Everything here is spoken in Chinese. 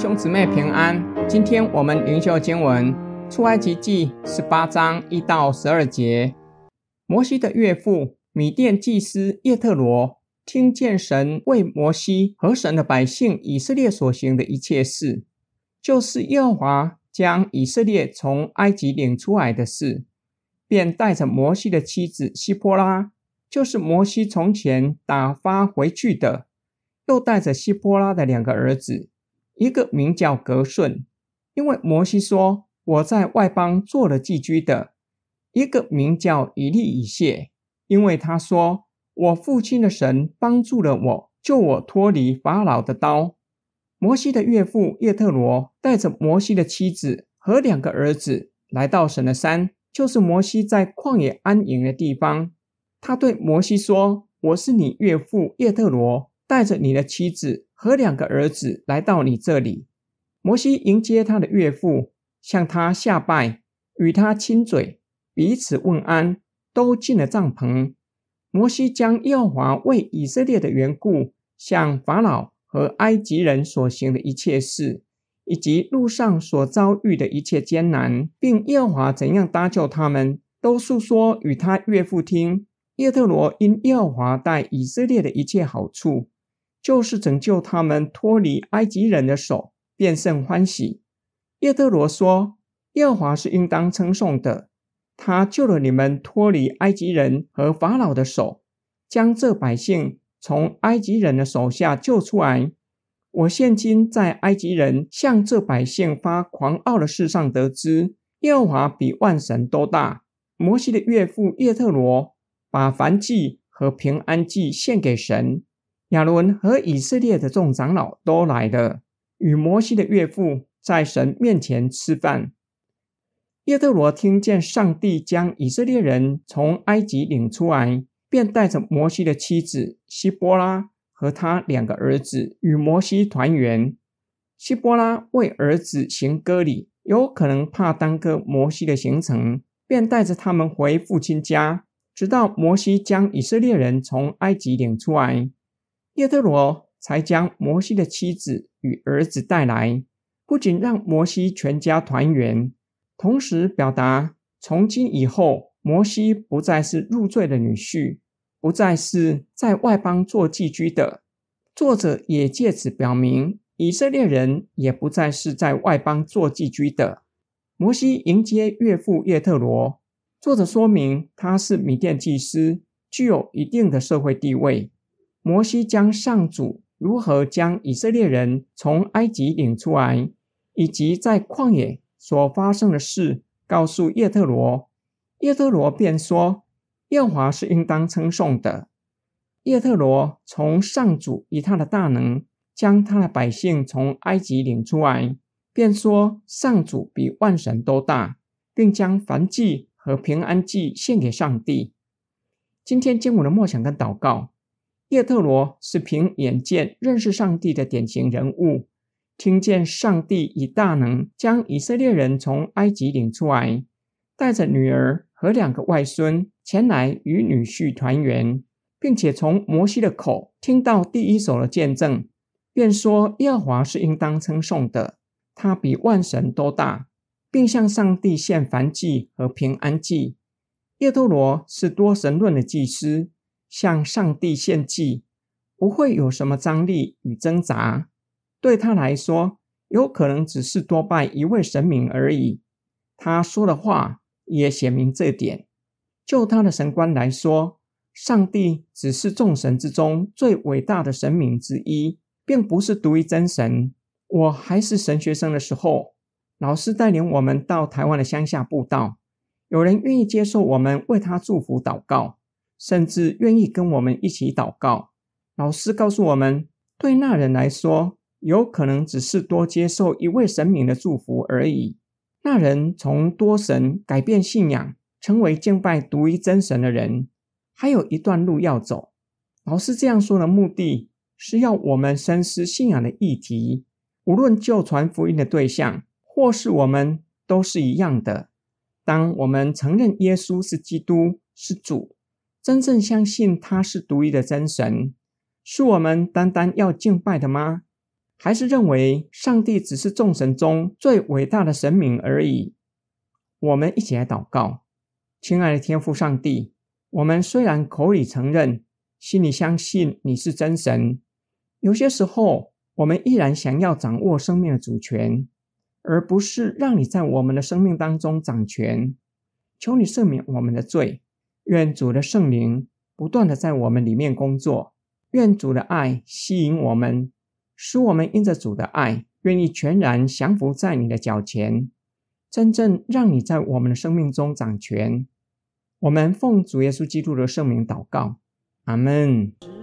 兄姊妹平安，今天我们灵修经文出埃及记十八章一到十二节。摩西的岳父米甸祭司叶特罗听见神为摩西和神的百姓以色列所行的一切事，就是耶和华将以色列从埃及领出来的事，便带着摩西的妻子西波拉，就是摩西从前打发回去的，又带着西波拉的两个儿子。一个名叫革顺，因为摩西说我在外邦做了寄居的；一个名叫以利以谢，因为他说我父亲的神帮助了我，救我脱离法老的刀。摩西的岳父叶特罗带着摩西的妻子和两个儿子来到神的山，就是摩西在旷野安营的地方。他对摩西说：“我是你岳父叶特罗，带着你的妻子。”和两个儿子来到你这里，摩西迎接他的岳父，向他下拜，与他亲嘴，彼此问安，都进了帐篷。摩西将耶和华为以色列的缘故向法老和埃及人所行的一切事，以及路上所遭遇的一切艰难，并耶和华怎样搭救他们，都诉说与他岳父听。叶特罗因耶和华待以色列的一切好处。就是拯救他们脱离埃及人的手，便甚欢喜。叶忒罗说：“耶和华是应当称颂的，他救了你们脱离埃及人和法老的手，将这百姓从埃及人的手下救出来。我现今在埃及人向这百姓发狂傲的事上得知，耶和华比万神都大。”摩西的岳父叶特罗把燔祭和平安祭献给神。亚伦和以色列的众长老都来了，与摩西的岳父在神面前吃饭。叶忒罗听见上帝将以色列人从埃及领出来，便带着摩西的妻子希波拉和他两个儿子与摩西团圆。希波拉为儿子行割礼，有可能怕耽搁摩西的行程，便带着他们回父亲家，直到摩西将以色列人从埃及领出来。叶特罗才将摩西的妻子与儿子带来，不仅让摩西全家团圆，同时表达从今以后，摩西不再是入赘的女婿，不再是在外邦做寄居的。作者也借此表明，以色列人也不再是在外邦做寄居的。摩西迎接岳父叶特罗，作者说明他是米甸祭司，具有一定的社会地位。摩西将上主如何将以色列人从埃及领出来，以及在旷野所发生的事，告诉叶特罗，叶特罗便说：“耶和华是应当称颂的。”叶特罗从上主以他的大能将他的百姓从埃及领出来，便说：“上主比万神都大，并将燔祭和平安祭献给上帝。”今天经文的默想跟祷告。叶特罗是凭眼见认识上帝的典型人物，听见上帝以大能将以色列人从埃及领出来，带着女儿和两个外孙前来与女婿团圆，并且从摩西的口听到第一手的见证，便说耶和华是应当称颂的，他比万神都大，并向上帝献燔祭和平安祭。叶特罗是多神论的祭司。向上帝献祭，不会有什么张力与挣扎。对他来说，有可能只是多拜一位神明而已。他说的话也写明这点。就他的神观来说，上帝只是众神之中最伟大的神明之一，并不是独一真神。我还是神学生的时候，老师带领我们到台湾的乡下布道，有人愿意接受我们为他祝福祷告。甚至愿意跟我们一起祷告。老师告诉我们，对那人来说，有可能只是多接受一位神明的祝福而已。那人从多神改变信仰，成为敬拜独一真神的人，还有一段路要走。老师这样说的目的是要我们深思信仰的议题，无论旧传福音的对象，或是我们，都是一样的。当我们承认耶稣是基督，是主。真正相信他是独一的真神，是我们单单要敬拜的吗？还是认为上帝只是众神中最伟大的神明而已？我们一起来祷告，亲爱的天父上帝，我们虽然口里承认，心里相信你是真神，有些时候我们依然想要掌握生命的主权，而不是让你在我们的生命当中掌权。求你赦免我们的罪，愿主的圣灵不断的在我们里面工作，愿主的爱吸引我们，使我们因着主的爱，愿意全然降服在你的脚前，真正让你在我们的生命中掌权。我们奉主耶稣基督的圣名祷告，阿门。